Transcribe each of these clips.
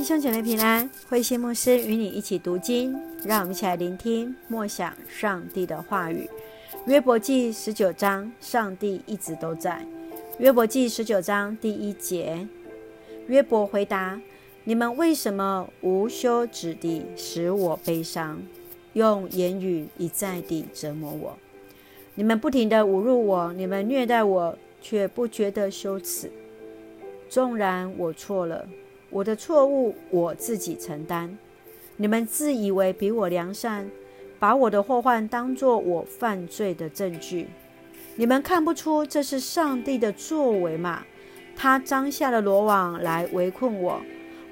弟兄姐妹平安，慧心牧师与你一起读经，让我们一起来聆听默想上帝的话语。约伯记十九章，上帝一直都在。约伯记十九章第一节，约伯回答：你们为什么无休止地使我悲伤，用言语一再地折磨我？你们不停地侮辱我，你们虐待我，却不觉得羞耻。纵然我错了。我的错误我自己承担，你们自以为比我良善，把我的祸患当作我犯罪的证据。你们看不出这是上帝的作为吗？他张下了罗网来围困我，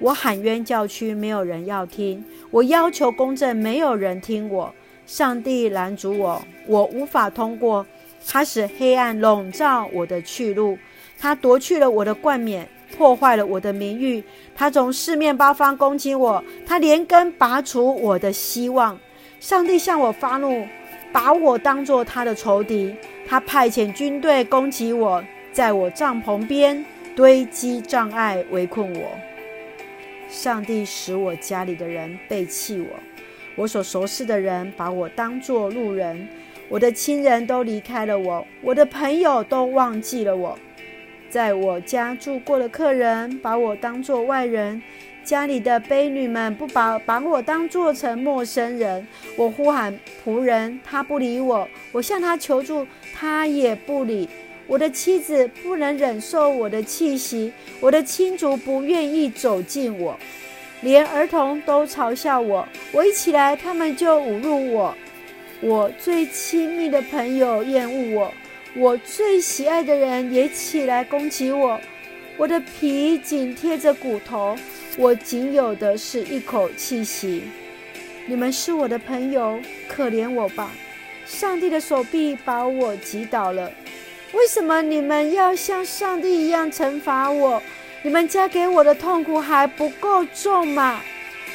我喊冤叫屈，没有人要听；我要求公正，没有人听我。上帝拦阻我，我无法通过。他使黑暗笼罩我的去路，他夺去了我的冠冕。破坏了我的名誉，他从四面八方攻击我，他连根拔除我的希望。上帝向我发怒，把我当作他的仇敌。他派遣军队攻击我，在我帐篷边堆积障碍，围困我。上帝使我家里的人背弃我，我所熟识的人把我当作路人，我的亲人都离开了我，我的朋友都忘记了我。在我家住过的客人把我当作外人，家里的婢女们不把把我当作成陌生人。我呼喊仆人，他不理我；我向他求助，他也不理。我的妻子不能忍受我的气息，我的亲族不愿意走近我，连儿童都嘲笑我。我一起来，他们就侮辱我。我最亲密的朋友厌恶我。我最喜爱的人也起来攻击我，我的皮紧贴着骨头，我仅有的是一口气息。你们是我的朋友，可怜我吧！上帝的手臂把我击倒了。为什么你们要像上帝一样惩罚我？你们加给我的痛苦还不够重吗？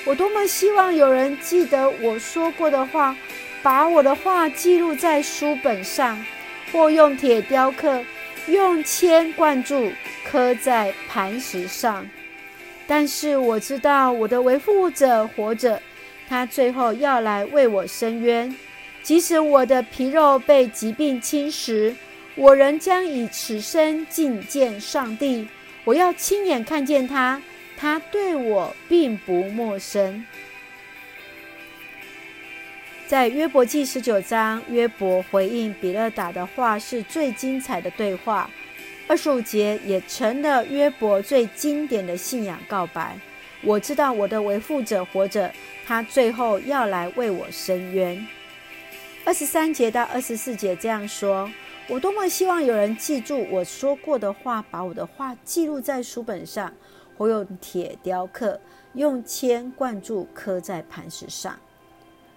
我多么希望有人记得我说过的话，把我的话记录在书本上。或用铁雕刻，用铅灌注，刻在磐石上。但是我知道我的维护者活着，他最后要来为我伸冤。即使我的皮肉被疾病侵蚀，我仍将以此生觐见上帝。我要亲眼看见他，他对我并不陌生。在约伯记十九章，约伯回应比勒达的话是最精彩的对话。二十五节也成了约伯最经典的信仰告白。我知道我的维护者活着，他最后要来为我伸冤。二十三节到二十四节这样说：我多么希望有人记住我说过的话，把我的话记录在书本上，或用铁雕刻，用铅灌注，刻在磐石上。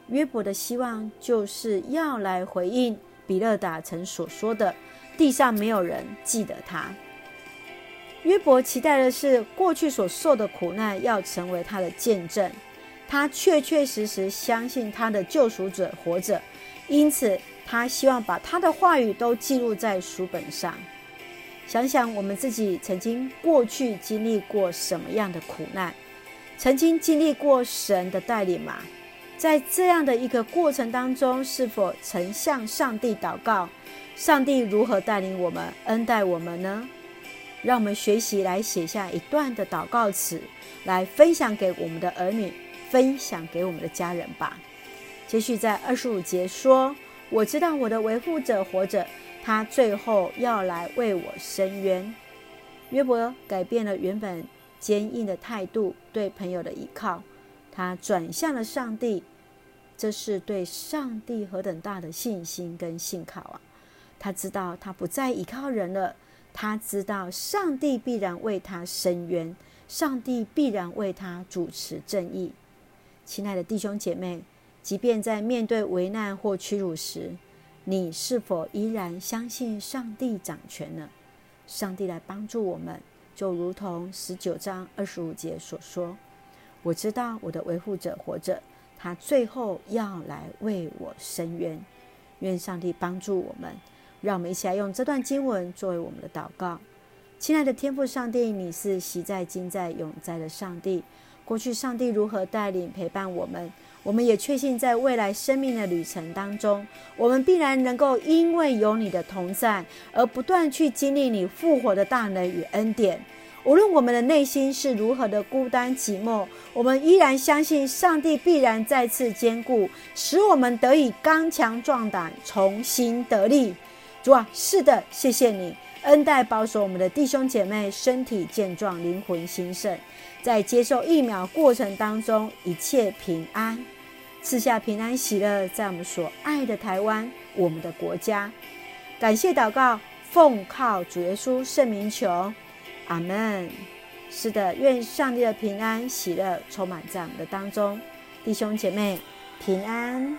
约伯的希望就是要来回应比勒达曾所说的：“地上没有人记得他。”约伯期待的是过去所受的苦难要成为他的见证，他确确实实相信他的救赎者活着，因此他希望把他的话语都记录在书本上。想想我们自己曾经过去经历过什么样的苦难，曾经经历过神的带领吗？在这样的一个过程当中，是否曾向上帝祷告？上帝如何带领我们、恩待我们呢？让我们学习来写下一段的祷告词，来分享给我们的儿女，分享给我们的家人吧。接续在二十五节说：“我知道我的维护者活着，他最后要来为我伸冤。”约伯改变了原本坚硬的态度，对朋友的依靠。他转向了上帝，这是对上帝何等大的信心跟信靠啊！他知道他不再依靠人了，他知道上帝必然为他伸冤，上帝必然为他主持正义。亲爱的弟兄姐妹，即便在面对危难或屈辱时，你是否依然相信上帝掌权呢？上帝来帮助我们，就如同十九章二十五节所说。我知道我的维护者活着，他最后要来为我伸冤。愿上帝帮助我们，让我们一起来用这段经文作为我们的祷告。亲爱的天父上帝，你是昔在、今在、永在的上帝。过去上帝如何带领陪伴我们，我们也确信在未来生命的旅程当中，我们必然能够因为有你的同在，而不断去经历你复活的大能与恩典。无论我们的内心是如何的孤单寂寞，我们依然相信上帝必然再次坚固，使我们得以刚强壮胆，重新得力。主啊，是的，谢谢你恩待保守我们的弟兄姐妹身体健壮，灵魂兴盛，在接受疫苗过程当中一切平安，赐下平安喜乐，在我们所爱的台湾，我们的国家。感谢祷告，奉靠主耶稣圣名求。阿门。是的，愿上帝的平安喜乐充满在我们的当中，弟兄姐妹平安。